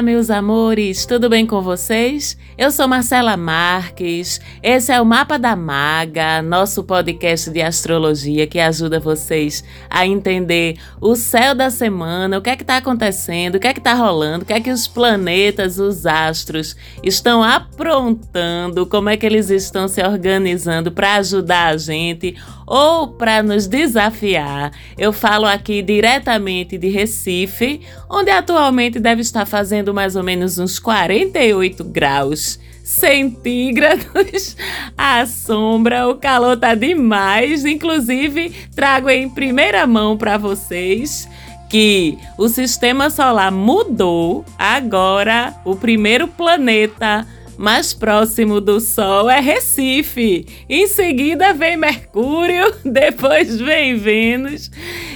Olá, meus amores, tudo bem com vocês? Eu sou Marcela Marques. Esse é o Mapa da Maga, nosso podcast de astrologia que ajuda vocês a entender o céu da semana, o que é que está acontecendo, o que é que está rolando, o que é que os planetas, os astros estão aprontando, como é que eles estão se organizando para ajudar a gente ou para nos desafiar. Eu falo aqui diretamente de Recife, onde atualmente deve estar fazendo mais ou menos uns 48 graus centígrados à sombra. O calor tá demais. Inclusive, trago em primeira mão para vocês que o sistema solar mudou. Agora, o primeiro planeta mais próximo do Sol é Recife. Em seguida vem Mercúrio, depois vem Vênus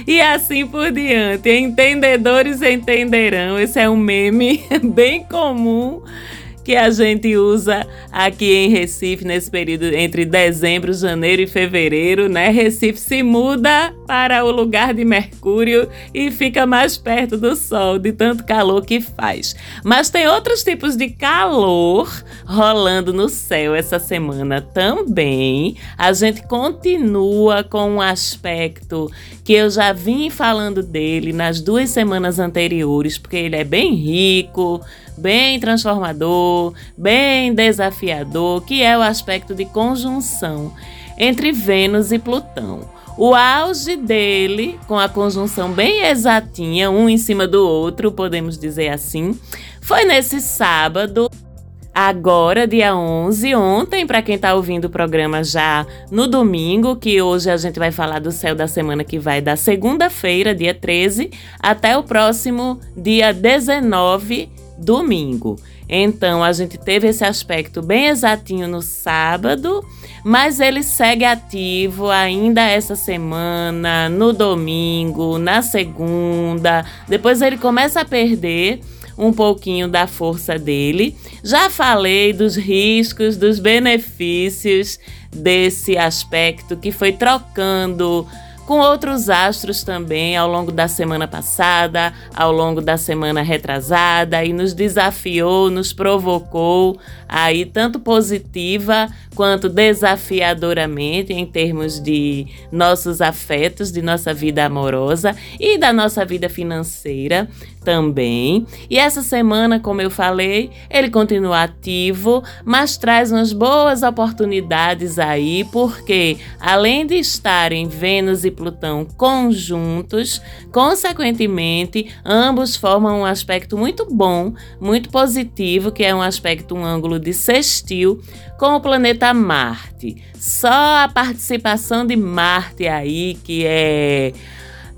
e assim por diante. Entendedores entenderão. Esse é um meme bem comum que a gente usa aqui em Recife nesse período entre dezembro, janeiro e fevereiro, né? Recife se muda para o lugar de Mercúrio e fica mais perto do Sol, de tanto calor que faz. Mas tem outros tipos de calor rolando no céu essa semana também. A gente continua com um aspecto que eu já vim falando dele nas duas semanas anteriores, porque ele é bem rico bem transformador, bem desafiador, que é o aspecto de conjunção entre Vênus e Plutão. O auge dele, com a conjunção bem exatinha, um em cima do outro, podemos dizer assim, foi nesse sábado, agora, dia 11, ontem, para quem está ouvindo o programa já no domingo, que hoje a gente vai falar do céu da semana que vai da segunda-feira, dia 13, até o próximo dia 19 domingo. Então a gente teve esse aspecto bem exatinho no sábado, mas ele segue ativo ainda essa semana, no domingo, na segunda. Depois ele começa a perder um pouquinho da força dele. Já falei dos riscos, dos benefícios desse aspecto que foi trocando com outros astros também ao longo da semana passada, ao longo da semana retrasada e nos desafiou, nos provocou aí tanto positiva quanto desafiadoramente em termos de nossos afetos, de nossa vida amorosa e da nossa vida financeira também. E essa semana, como eu falei, ele continua ativo, mas traz umas boas oportunidades aí, porque além de estarem Vênus e Plutão conjuntos, consequentemente, ambos formam um aspecto muito bom, muito positivo, que é um aspecto, um ângulo de sextil com o planeta Marte. Só a participação de Marte aí, que é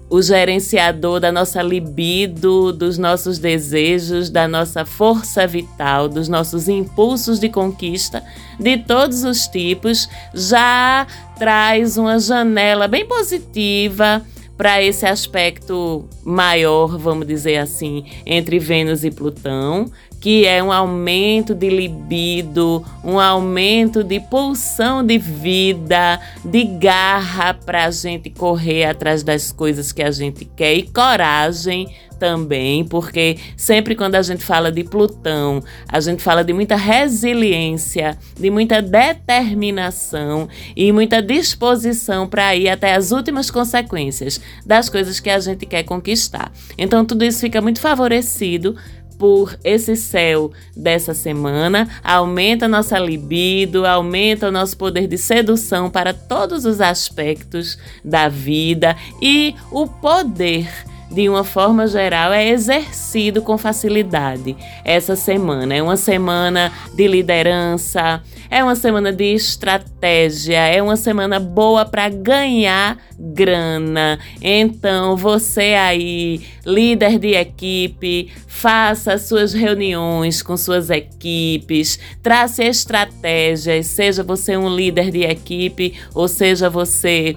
o gerenciador da nossa libido, dos nossos desejos, da nossa força vital, dos nossos impulsos de conquista, de todos os tipos, já traz uma janela bem positiva para esse aspecto maior, vamos dizer assim, entre Vênus e Plutão, que é um aumento de libido, um aumento de pulsão de vida, de garra para a gente correr atrás das coisas que a gente quer e coragem também, porque sempre quando a gente fala de Plutão, a gente fala de muita resiliência, de muita determinação e muita disposição para ir até as últimas consequências das coisas que a gente quer conquistar. Então tudo isso fica muito favorecido por esse céu dessa semana, aumenta nossa libido, aumenta o nosso poder de sedução para todos os aspectos da vida e o poder de uma forma geral, é exercido com facilidade essa semana. É uma semana de liderança, é uma semana de estratégia, é uma semana boa para ganhar grana. Então, você aí, líder de equipe, faça suas reuniões com suas equipes, trace estratégias, seja você um líder de equipe ou seja você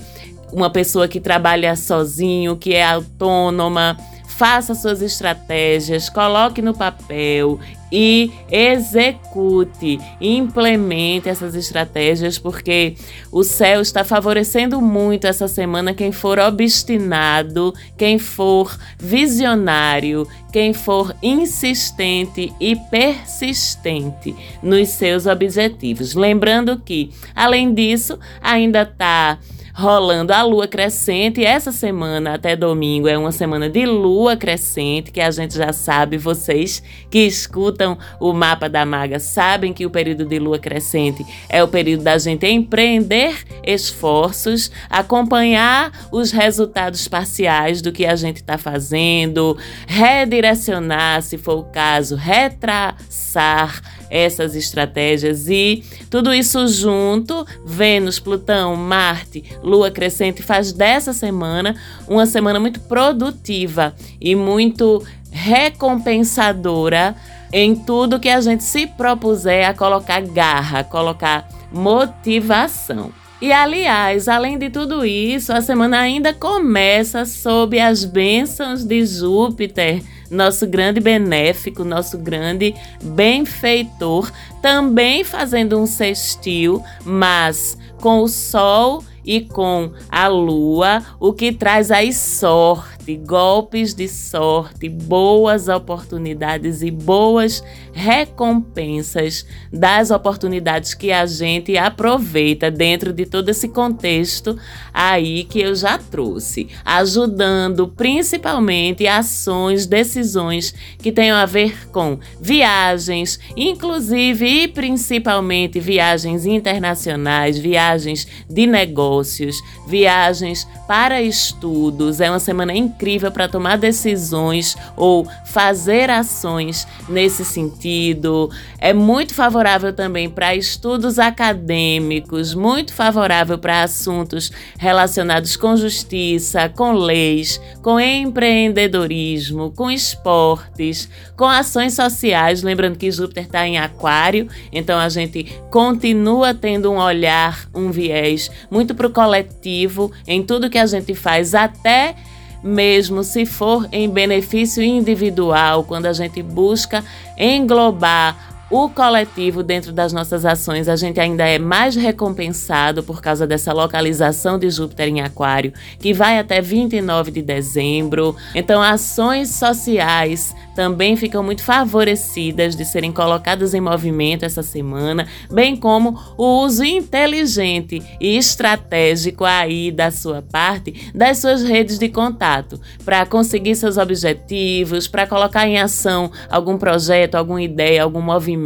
uma pessoa que trabalha sozinho, que é autônoma, faça suas estratégias, coloque no papel, e execute, implemente essas estratégias, porque o céu está favorecendo muito essa semana quem for obstinado, quem for visionário, quem for insistente e persistente nos seus objetivos. Lembrando que, além disso, ainda está rolando a lua crescente. Essa semana, até domingo, é uma semana de lua crescente, que a gente já sabe, vocês que escutam o mapa da maga sabem que o período de lua crescente é o período da gente empreender esforços, acompanhar os resultados parciais do que a gente está fazendo, redirecionar, se for o caso, retraçar essas estratégias e tudo isso junto, Vênus, Plutão, Marte, Lua crescente faz dessa semana uma semana muito produtiva e muito recompensadora em tudo que a gente se propuser a colocar garra, colocar motivação. E aliás, além de tudo isso, a semana ainda começa sob as bênçãos de Júpiter nosso grande benéfico, nosso grande benfeitor, também fazendo um sextil, mas com o Sol e com a Lua, o que traz aí sorte sorte, golpes de sorte, boas oportunidades e boas recompensas das oportunidades que a gente aproveita dentro de todo esse contexto aí que eu já trouxe, ajudando principalmente ações, decisões que tenham a ver com viagens, inclusive e principalmente viagens internacionais, viagens de negócios, viagens para estudos. É uma semana incrível incrível para tomar decisões ou fazer ações nesse sentido. É muito favorável também para estudos acadêmicos, muito favorável para assuntos relacionados com justiça, com leis, com empreendedorismo, com esportes, com ações sociais. Lembrando que Júpiter está em Aquário, então a gente continua tendo um olhar, um viés muito para o coletivo em tudo que a gente faz, até mesmo se for em benefício individual, quando a gente busca englobar o coletivo dentro das nossas ações, a gente ainda é mais recompensado por causa dessa localização de Júpiter em Aquário, que vai até 29 de dezembro. Então, ações sociais também ficam muito favorecidas de serem colocadas em movimento essa semana, bem como o uso inteligente e estratégico aí da sua parte das suas redes de contato para conseguir seus objetivos, para colocar em ação algum projeto, alguma ideia, algum movimento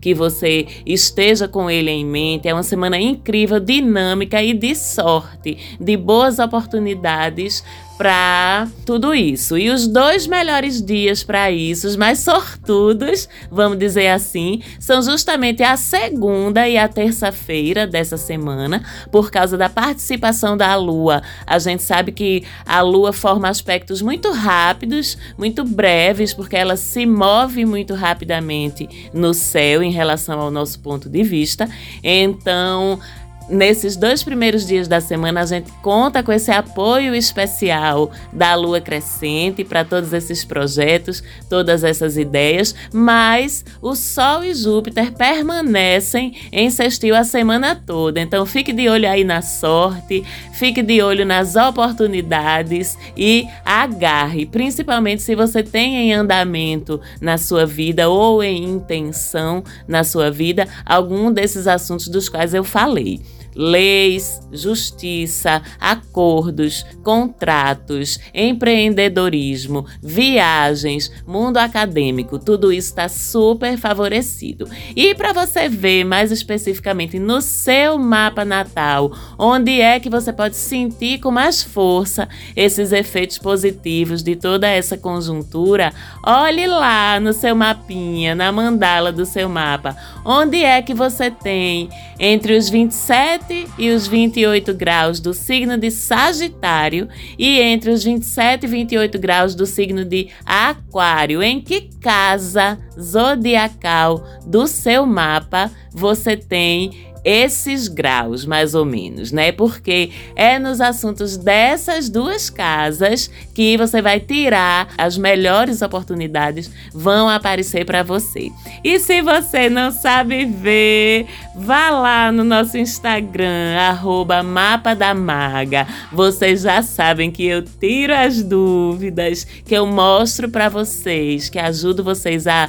que você esteja com ele em mente. É uma semana incrível, dinâmica e de sorte, de boas oportunidades para tudo isso. E os dois melhores dias para isso, os mais sortudos, vamos dizer assim, são justamente a segunda e a terça-feira dessa semana, por causa da participação da Lua. A gente sabe que a Lua forma aspectos muito rápidos, muito breves, porque ela se move muito rapidamente no céu em relação ao nosso ponto de vista. Então, Nesses dois primeiros dias da semana, a gente conta com esse apoio especial da Lua Crescente para todos esses projetos, todas essas ideias, mas o Sol e Júpiter permanecem em sextil a semana toda. Então fique de olho aí na sorte, fique de olho nas oportunidades e agarre, principalmente se você tem em andamento na sua vida ou em intenção na sua vida algum desses assuntos dos quais eu falei leis, justiça, acordos, contratos, empreendedorismo, viagens, mundo acadêmico, tudo isso está super favorecido. E para você ver mais especificamente no seu mapa natal, onde é que você pode sentir com mais força esses efeitos positivos de toda essa conjuntura, olhe lá no seu mapinha, na mandala do seu mapa, onde é que você tem entre os 27 27 e os 28 graus do signo de Sagitário e entre os 27 e 28 graus do signo de Aquário. Em que casa zodiacal do seu mapa você tem esses graus, mais ou menos, né? Porque é nos assuntos dessas duas casas que você vai tirar as melhores oportunidades vão aparecer para você. E se você não sabe ver, vá lá no nosso Instagram, arroba Mapa da Maga. Vocês já sabem que eu tiro as dúvidas, que eu mostro para vocês, que ajudo vocês a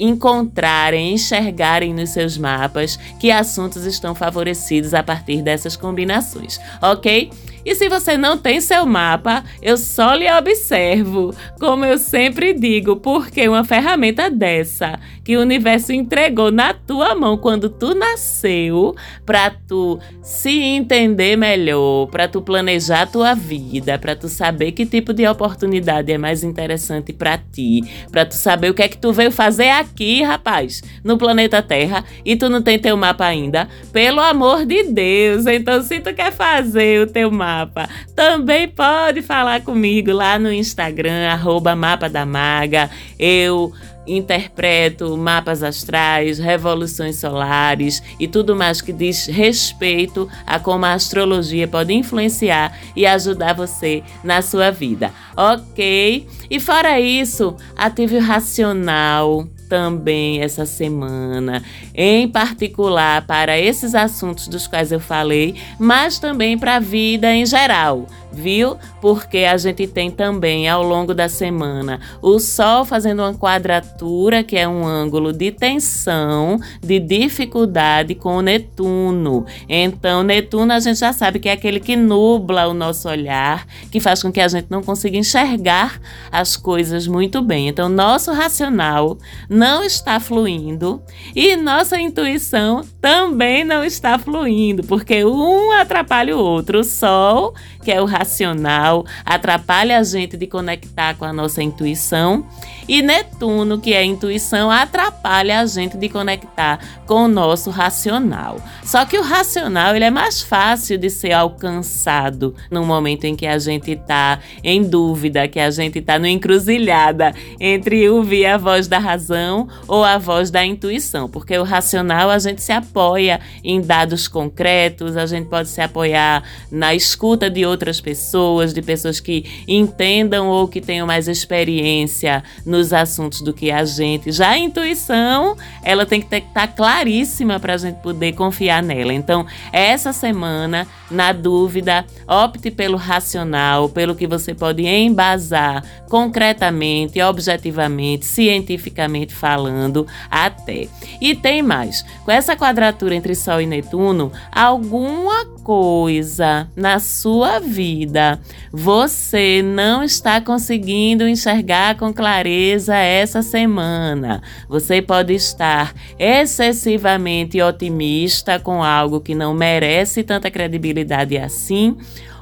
encontrarem, enxergarem nos seus mapas que assuntos estão favorecidos a partir dessas combinações, ok? E se você não tem seu mapa, eu só lhe observo, como eu sempre digo, porque uma ferramenta dessa que o universo entregou na tua mão quando tu nasceu, para tu se entender melhor, para tu planejar a tua vida, para tu saber que tipo de oportunidade é mais interessante para ti, para tu saber o que é que tu veio fazer aqui, rapaz, no planeta Terra, e tu não tem teu mapa ainda. Pelo amor de Deus, então se tu quer fazer o teu mapa mapa. Também pode falar comigo lá no Instagram, arroba Mapa da Maga. Eu interpreto mapas astrais, revoluções solares e tudo mais que diz respeito a como a astrologia pode influenciar e ajudar você na sua vida, ok? E fora isso, ative o racional também essa semana, em particular para esses assuntos dos quais eu falei, mas também para a vida em geral viu? Porque a gente tem também ao longo da semana o Sol fazendo uma quadratura, que é um ângulo de tensão, de dificuldade com o Netuno. Então, Netuno a gente já sabe que é aquele que nubla o nosso olhar, que faz com que a gente não consiga enxergar as coisas muito bem. Então, nosso racional não está fluindo e nossa intuição também não está fluindo, porque um atrapalha o outro. O Sol, que é o racional, atrapalha a gente de conectar com a nossa intuição. E Netuno, que é a intuição, atrapalha a gente de conectar com o nosso racional. Só que o racional ele é mais fácil de ser alcançado no momento em que a gente está em dúvida, que a gente está no encruzilhada entre ouvir a voz da razão ou a voz da intuição, porque o racional a gente se apoia em dados concretos, a gente pode se apoiar na escuta de outras pessoas, de pessoas que entendam ou que tenham mais experiência nos assuntos do que a gente. Já a intuição, ela tem que estar tá claríssima para a gente poder confiar nela. Então, essa semana, na dúvida, opte pelo racional, pelo que você pode embasar concretamente, objetivamente, cientificamente falando, até. E tem mais. Com essa quadratura entre Sol e Netuno, alguma coisa na sua vida você não está conseguindo enxergar com clareza essa semana. Você pode estar excessivamente otimista com algo que não merece tanta credibilidade assim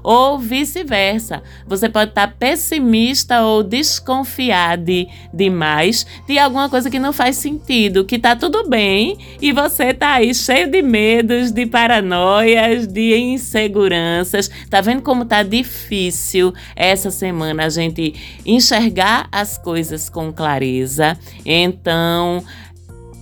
ou vice-versa. Você pode estar pessimista ou desconfiado demais de alguma coisa que não faz sentido, que tá tudo bem e você tá aí cheio de medos, de paranoias, de inseguranças. Tá vendo como tá difícil essa semana a gente enxergar as coisas com clareza? Então,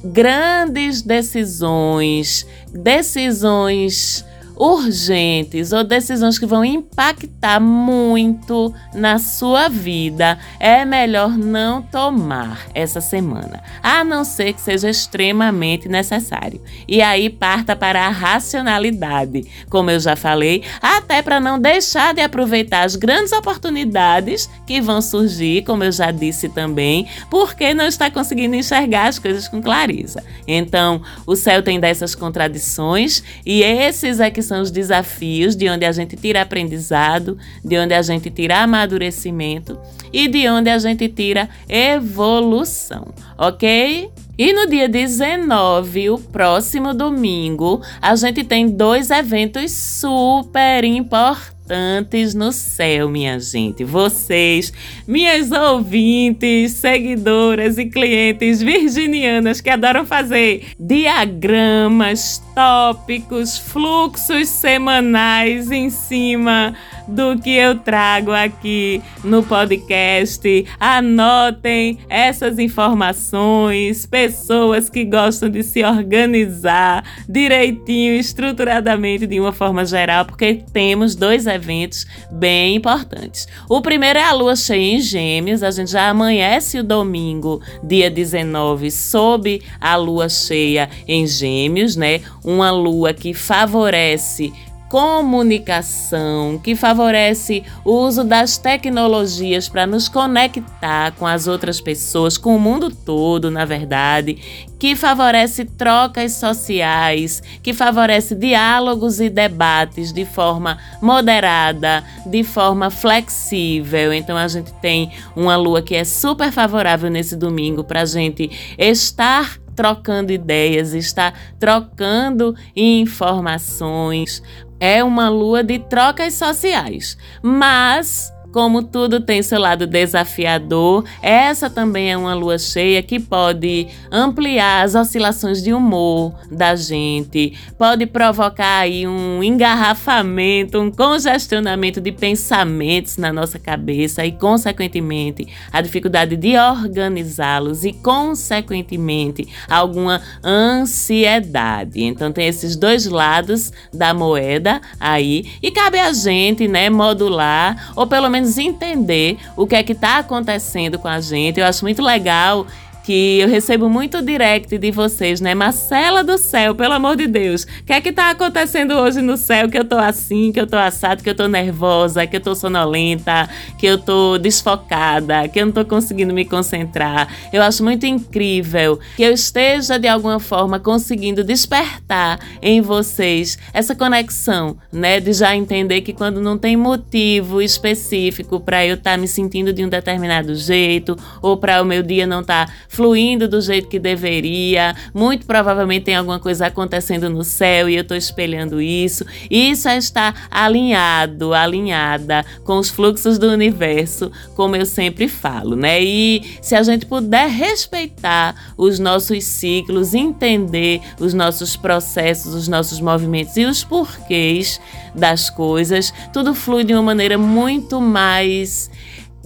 grandes decisões, decisões urgentes ou decisões que vão impactar muito na sua vida, é melhor não tomar essa semana, a não ser que seja extremamente necessário. E aí parta para a racionalidade, como eu já falei, até para não deixar de aproveitar as grandes oportunidades que vão surgir, como eu já disse também, porque não está conseguindo enxergar as coisas com clareza. Então, o céu tem dessas contradições e esses é que são os desafios, de onde a gente tira aprendizado, de onde a gente tira amadurecimento e de onde a gente tira evolução, ok? E no dia 19, o próximo domingo, a gente tem dois eventos super importantes importantes no céu, minha gente. Vocês, minhas ouvintes, seguidoras e clientes virginianas que adoram fazer diagramas, tópicos, fluxos semanais em cima do que eu trago aqui no podcast. Anotem essas informações, pessoas que gostam de se organizar direitinho, estruturadamente, de uma forma geral, porque temos dois eventos bem importantes. O primeiro é a lua cheia em Gêmeos, a gente já amanhece o domingo, dia 19, sob a lua cheia em Gêmeos, né? Uma lua que favorece comunicação, que favorece o uso das tecnologias para nos conectar com as outras pessoas, com o mundo todo, na verdade, que favorece trocas sociais, que favorece diálogos e debates de forma moderada, de forma flexível. Então a gente tem uma lua que é super favorável nesse domingo para a gente estar trocando ideias, está trocando informações. É uma lua de trocas sociais, mas como tudo tem seu lado desafiador, essa também é uma lua cheia que pode ampliar as oscilações de humor da gente, pode provocar aí um engarrafamento, um congestionamento de pensamentos na nossa cabeça e, consequentemente, a dificuldade de organizá-los e, consequentemente, alguma ansiedade. Então, tem esses dois lados da moeda aí e cabe a gente, né, modular ou pelo menos menos entender o que é que está acontecendo com a gente. Eu acho muito legal que eu recebo muito direct de vocês, né? Marcela do céu, pelo amor de Deus. O que é que tá acontecendo hoje no céu que eu tô assim, que eu tô assado, que eu tô nervosa, que eu tô sonolenta, que eu tô desfocada, que eu não tô conseguindo me concentrar. Eu acho muito incrível que eu esteja de alguma forma conseguindo despertar em vocês essa conexão, né, de já entender que quando não tem motivo específico para eu estar tá me sentindo de um determinado jeito ou para o meu dia não estar tá fluindo do jeito que deveria. Muito provavelmente tem alguma coisa acontecendo no céu e eu estou espelhando isso. Isso é estar alinhado, alinhada com os fluxos do universo, como eu sempre falo, né? E se a gente puder respeitar os nossos ciclos, entender os nossos processos, os nossos movimentos e os porquês das coisas, tudo flui de uma maneira muito mais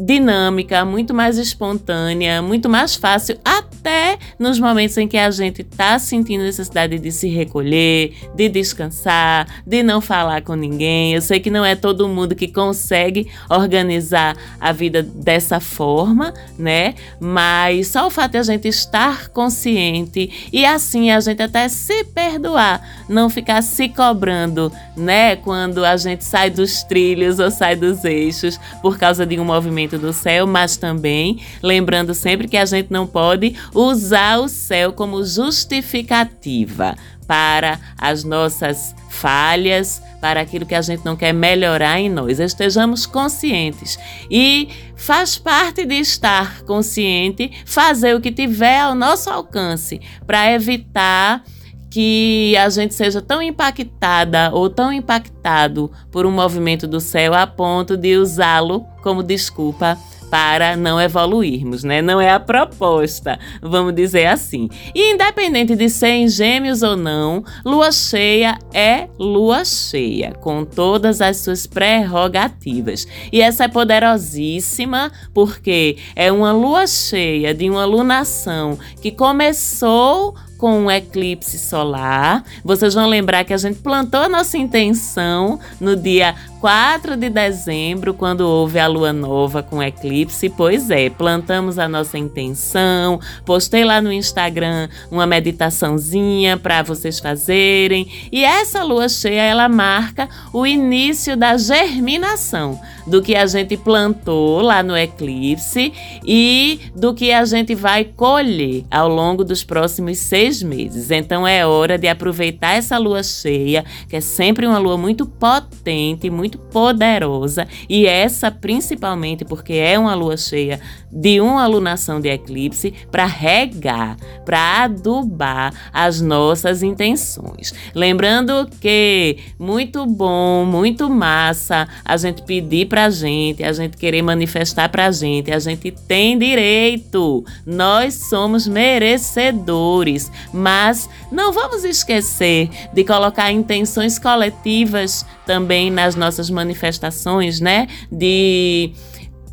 dinâmica, muito mais espontânea, muito mais fácil, até nos momentos em que a gente está sentindo necessidade de se recolher, de descansar, de não falar com ninguém. Eu sei que não é todo mundo que consegue organizar a vida dessa forma, né? Mas só o fato de a gente estar consciente e assim a gente até se perdoar, não ficar se cobrando, né? Quando a gente sai dos trilhos ou sai dos eixos por causa de um movimento do céu, mas também lembrando sempre que a gente não pode usar o céu como justificativa para as nossas falhas, para aquilo que a gente não quer melhorar em nós. Estejamos conscientes. E faz parte de estar consciente fazer o que tiver ao nosso alcance para evitar que a gente seja tão impactada ou tão impactado por um movimento do céu a ponto de usá-lo como desculpa para não evoluirmos, né? Não é a proposta, vamos dizer assim. E independente de ser em gêmeos ou não, lua cheia é lua cheia, com todas as suas prerrogativas. E essa é poderosíssima porque é uma lua cheia de uma lunação que começou com um eclipse solar. Vocês vão lembrar que a gente plantou a nossa intenção no dia 4 de dezembro, quando houve a lua nova com eclipse. Pois é, plantamos a nossa intenção, postei lá no Instagram uma meditaçãozinha para vocês fazerem. E essa lua cheia, ela marca o início da germinação do que a gente plantou lá no eclipse e do que a gente vai colher ao longo dos próximos seis meses. Então é hora de aproveitar essa lua cheia, que é sempre uma lua muito potente, muito poderosa e essa principalmente porque é uma lua cheia de uma alunação de eclipse para regar, para adubar as nossas intenções. Lembrando que muito bom, muito massa a gente pedir para pra gente, a gente querer manifestar pra gente. A gente tem direito. Nós somos merecedores, mas não vamos esquecer de colocar intenções coletivas também nas nossas manifestações, né? De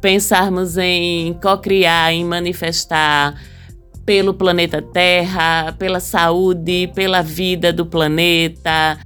pensarmos em co-criar, em manifestar pelo planeta Terra, pela saúde, pela vida do planeta,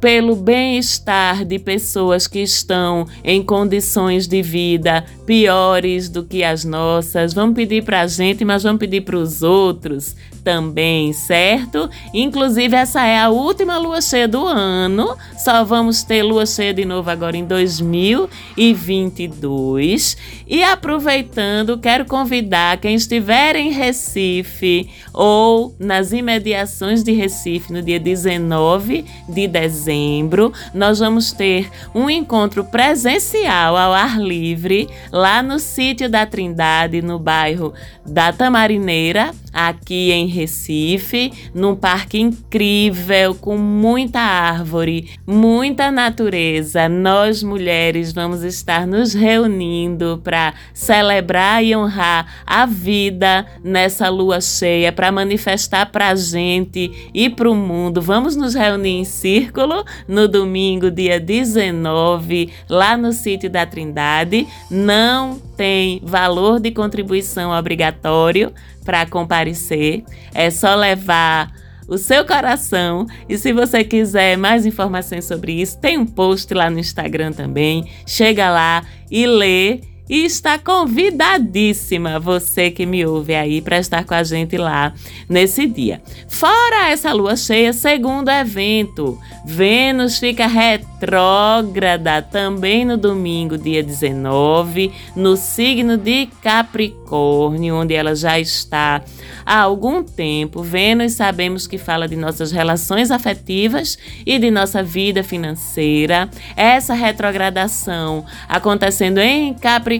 pelo bem-estar de pessoas que estão em condições de vida piores do que as nossas. Vamos pedir para a gente, mas vamos pedir para os outros também, certo? Inclusive, essa é a última lua cheia do ano. Só vamos ter lua cheia de novo agora em 2022. E aproveitando, quero convidar quem estiver em Recife ou nas imediações de Recife no dia 19 de dezembro, nós vamos ter um encontro presencial ao ar livre lá no sítio da Trindade, no bairro da Tamarineira, aqui em Recife, num parque incrível, com muita árvore, muita natureza. Nós mulheres vamos estar nos reunindo para celebrar e honrar a vida nessa lua cheia, para manifestar para a gente e para o mundo. Vamos nos reunir em círculo no domingo, dia 19, lá no sítio da Trindade. Não tem valor de contribuição obrigatório para comparecer. É só levar o seu coração. E se você quiser mais informações sobre isso, tem um post lá no Instagram também. Chega lá e lê e está convidadíssima você que me ouve aí para estar com a gente lá nesse dia. Fora essa lua cheia, segundo evento, Vênus fica retrógrada também no domingo, dia 19, no signo de Capricórnio, onde ela já está há algum tempo. Vênus sabemos que fala de nossas relações afetivas e de nossa vida financeira. Essa retrogradação acontecendo em Capricórnio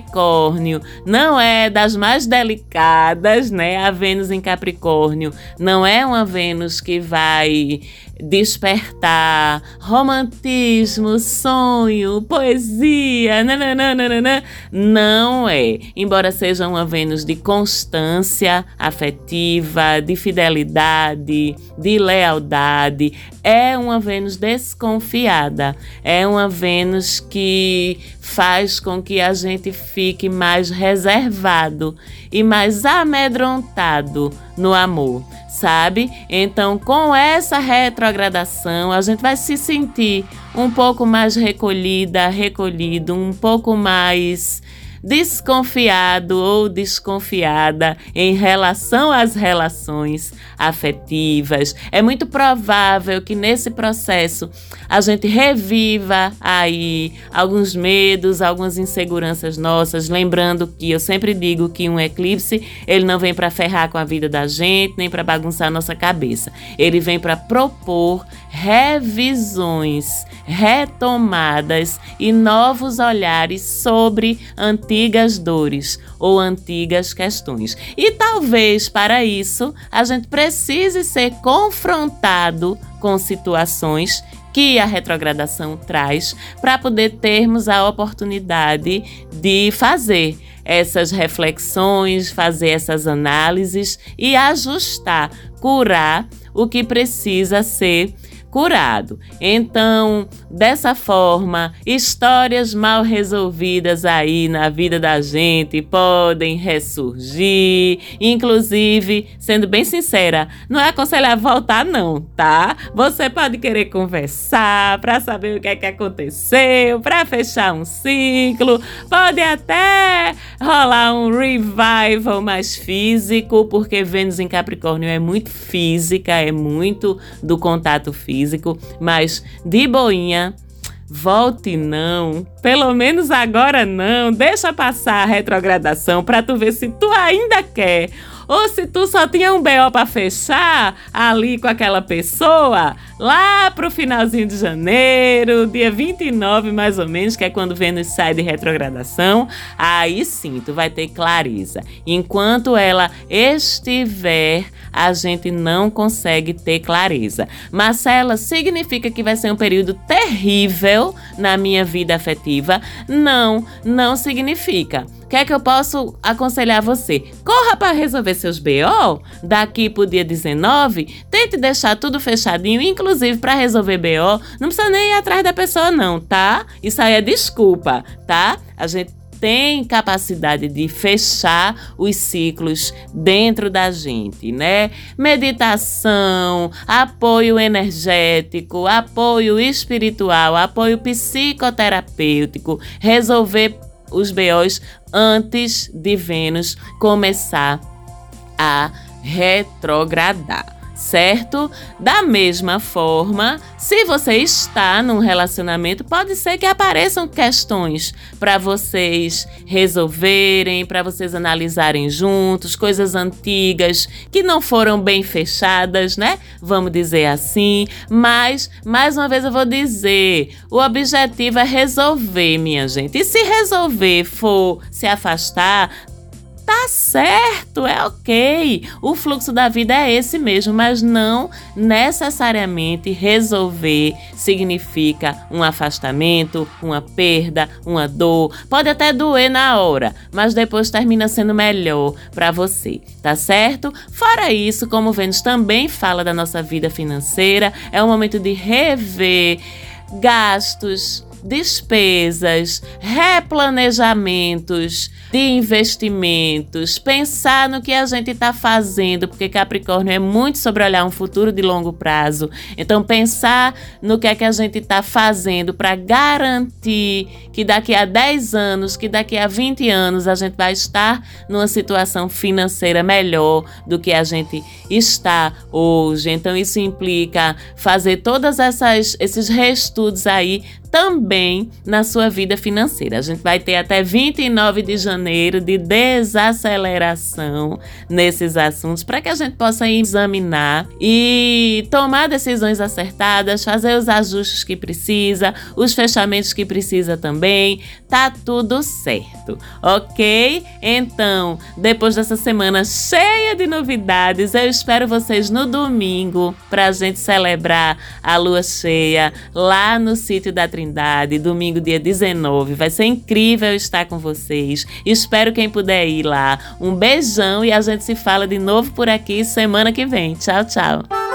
não é das mais delicadas, né? A Vênus em Capricórnio não é uma Vênus que vai despertar, romantismo, sonho, poesia, nananana, não é. Embora seja uma Vênus de constância afetiva, de fidelidade, de lealdade, é uma Vênus desconfiada, é uma Vênus que faz com que a gente fique mais reservado e mais amedrontado no amor, sabe? Então, com essa retrogradação, a gente vai se sentir um pouco mais recolhida, recolhido, um pouco mais desconfiado ou desconfiada em relação às relações afetivas. É muito provável que nesse processo a gente reviva aí alguns medos, algumas inseguranças nossas, lembrando que eu sempre digo que um eclipse, ele não vem para ferrar com a vida da gente, nem para bagunçar a nossa cabeça. Ele vem para propor revisões, retomadas e novos olhares sobre antigas dores ou antigas questões. E talvez para isso a gente precise ser confrontado com situações que a retrogradação traz para poder termos a oportunidade de fazer essas reflexões, fazer essas análises e ajustar, curar o que precisa ser curado. Então, dessa forma, histórias mal resolvidas aí na vida da gente podem ressurgir. Inclusive, sendo bem sincera, não é aconselhar voltar, não, tá? Você pode querer conversar para saber o que é que aconteceu, para fechar um ciclo, pode até rolar um revival mais físico, porque Vênus em Capricórnio é muito física, é muito do contato físico físico, mas de boinha, volte não. Pelo menos agora não. Deixa passar a retrogradação para tu ver se tu ainda quer ou se tu só tinha um BO para fechar ali com aquela pessoa, lá pro finalzinho de janeiro, dia 29 mais ou menos, que é quando Vênus sai de retrogradação, aí sim tu vai ter clareza. Enquanto ela estiver, a gente não consegue ter clareza. Marcela, significa que vai ser um período terrível na minha vida afetiva? Não, não significa. O que é que eu posso aconselhar você? Corra para resolver seus BO daqui pro dia 19. Tente deixar tudo fechadinho, inclusive para resolver BO. Não precisa nem ir atrás da pessoa, não, tá? Isso aí é desculpa, tá? A gente tem capacidade de fechar os ciclos dentro da gente, né? Meditação, apoio energético, apoio espiritual, apoio psicoterapêutico, resolver os BOs antes de Vênus começar a retrogradar certo? Da mesma forma, se você está num relacionamento, pode ser que apareçam questões para vocês resolverem, para vocês analisarem juntos, coisas antigas que não foram bem fechadas, né? Vamos dizer assim. Mas, mais uma vez, eu vou dizer: o objetivo é resolver, minha gente. E se resolver for se afastar, tá certo, é ok. O fluxo da vida é esse mesmo, mas não necessariamente resolver significa um afastamento, uma perda, uma dor. Pode até doer na hora, mas depois termina sendo melhor para você, tá certo? Fora isso, como Vênus também fala da nossa vida financeira, é o momento de rever gastos despesas, replanejamentos de investimentos, pensar no que a gente está fazendo, porque Capricórnio é muito sobre olhar um futuro de longo prazo. Então, pensar no que é que a gente está fazendo para garantir que daqui a 10 anos, que daqui a 20 anos a gente vai estar numa situação financeira melhor do que a gente está hoje. Então, isso implica fazer todas essas esses reestudos aí também na sua vida financeira. A gente vai ter até 29 de janeiro de desaceleração nesses assuntos para que a gente possa examinar e tomar decisões acertadas, fazer os ajustes que precisa, os fechamentos que precisa também. Tá tudo certo, ok? Então, depois dessa semana cheia de novidades, eu espero vocês no domingo para a gente celebrar a lua cheia lá no sítio da Trindade, domingo, dia 19. Vai ser incrível estar com vocês. Espero quem puder ir lá. Um beijão e a gente se fala de novo por aqui semana que vem. Tchau, tchau.